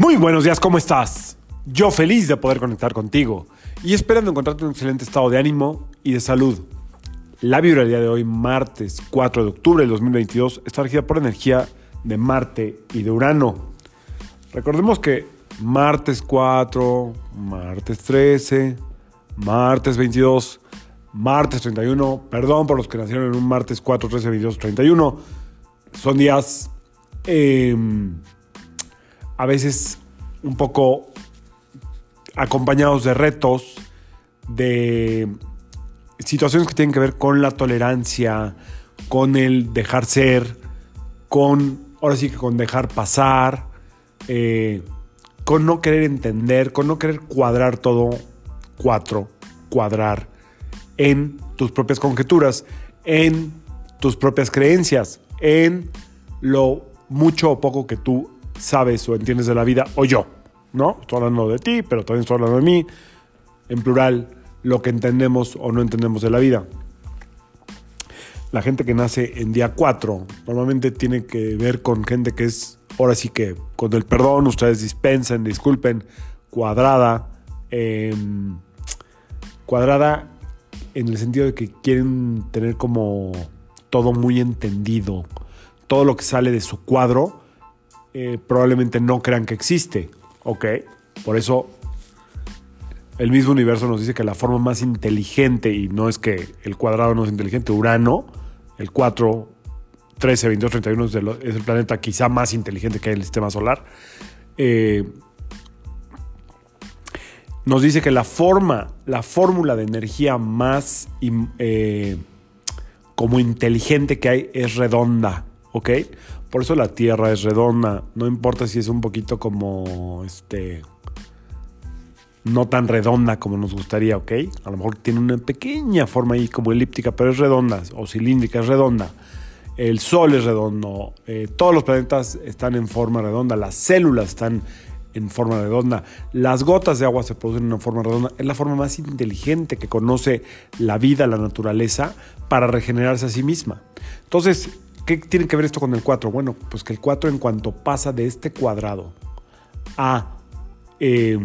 Muy buenos días, ¿cómo estás? Yo feliz de poder conectar contigo y esperando encontrarte en un excelente estado de ánimo y de salud. La vibra del día de hoy, martes 4 de octubre del 2022, está regida por energía de Marte y de Urano. Recordemos que martes 4, martes 13, martes 22, martes 31, perdón por los que nacieron en un martes 4, 13, 22, 31, son días eh, a veces un poco acompañados de retos, de situaciones que tienen que ver con la tolerancia, con el dejar ser, con, ahora sí que con dejar pasar, eh, con no querer entender, con no querer cuadrar todo, cuatro, cuadrar en tus propias conjeturas, en tus propias creencias, en lo mucho o poco que tú sabes o entiendes de la vida, o yo, ¿no? Estoy hablando de ti, pero también estoy hablando de mí, en plural, lo que entendemos o no entendemos de la vida. La gente que nace en día 4 normalmente tiene que ver con gente que es, ahora sí que, con el perdón, ustedes dispensen, disculpen, cuadrada, em, cuadrada en el sentido de que quieren tener como todo muy entendido, todo lo que sale de su cuadro, eh, probablemente no crean que existe, ¿ok? Por eso el mismo universo nos dice que la forma más inteligente, y no es que el cuadrado no es inteligente, Urano, el 4, 13, 22, 31 es, el, es el planeta quizá más inteligente que hay en el sistema solar, eh, nos dice que la forma, la fórmula de energía más eh, como inteligente que hay es redonda, ¿ok? Por eso la Tierra es redonda, no importa si es un poquito como, este, no tan redonda como nos gustaría, ¿ok? A lo mejor tiene una pequeña forma ahí como elíptica, pero es redonda o cilíndrica, es redonda. El Sol es redondo, eh, todos los planetas están en forma redonda, las células están en forma redonda, las gotas de agua se producen en una forma redonda. Es la forma más inteligente que conoce la vida, la naturaleza, para regenerarse a sí misma. Entonces, ¿qué tiene que ver esto con el 4? Bueno, pues que el 4 en cuanto pasa de este cuadrado a... Eh,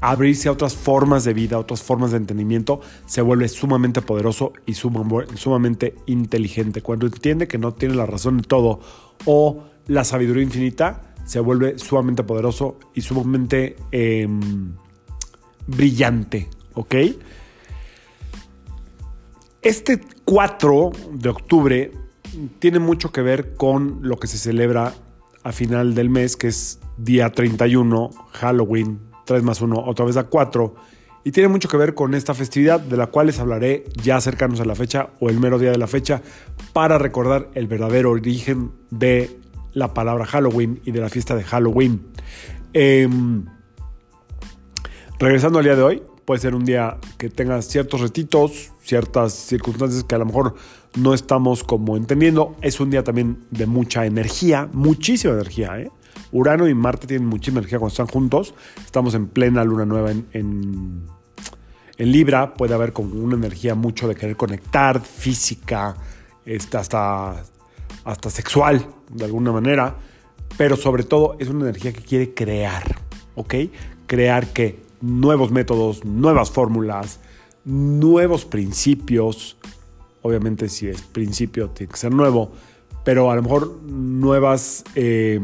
abrirse a otras formas de vida, a otras formas de entendimiento, se vuelve sumamente poderoso y sumamente inteligente. Cuando entiende que no tiene la razón en todo o la sabiduría infinita, se vuelve sumamente poderoso y sumamente eh, brillante. ¿Ok? Este 4 de octubre tiene mucho que ver con lo que se celebra a final del mes, que es día 31, Halloween, 3 más 1, otra vez a 4. Y tiene mucho que ver con esta festividad de la cual les hablaré ya cercanos a la fecha o el mero día de la fecha para recordar el verdadero origen de la palabra Halloween y de la fiesta de Halloween. Eh, regresando al día de hoy, puede ser un día que tenga ciertos retitos, ciertas circunstancias que a lo mejor no estamos como entendiendo. Es un día también de mucha energía, muchísima energía, ¿eh? Urano y Marte tienen muchísima energía cuando están juntos. Estamos en plena luna nueva en, en, Libra. Puede haber como una energía mucho de querer conectar, física, este, hasta, hasta sexual, de alguna manera. Pero sobre todo es una energía que quiere crear, ¿ok? Crear que nuevos métodos, nuevas fórmulas, nuevos principios. Obviamente si es principio tiene que ser nuevo, pero a lo mejor nuevas... Eh,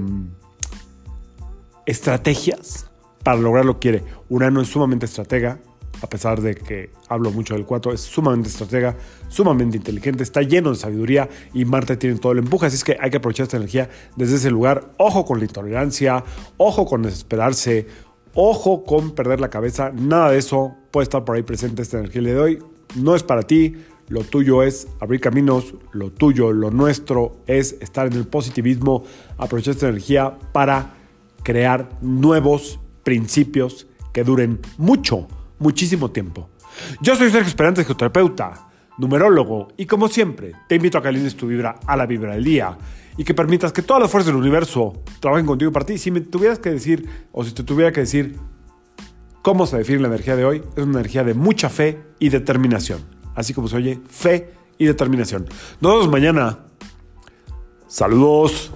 estrategias para lograr lo que quiere. Urano es sumamente estratega, a pesar de que hablo mucho del 4, es sumamente estratega, sumamente inteligente, está lleno de sabiduría y Marte tiene todo el empuje, así es que hay que aprovechar esta energía desde ese lugar. Ojo con la intolerancia, ojo con desesperarse, ojo con perder la cabeza, nada de eso puede estar por ahí presente esta energía le doy. No es para ti, lo tuyo es abrir caminos, lo tuyo, lo nuestro es estar en el positivismo, aprovechar esta energía para crear nuevos principios que duren mucho, muchísimo tiempo. Yo soy Sergio Esperante, psicoterapeuta, numerólogo, y como siempre, te invito a que alines tu vibra a la vibra del día y que permitas que todas las fuerzas del universo trabajen contigo para ti. Si me tuvieras que decir, o si te tuviera que decir cómo se define la energía de hoy, es una energía de mucha fe y determinación. Así como se oye, fe y determinación. Nos vemos mañana. Saludos.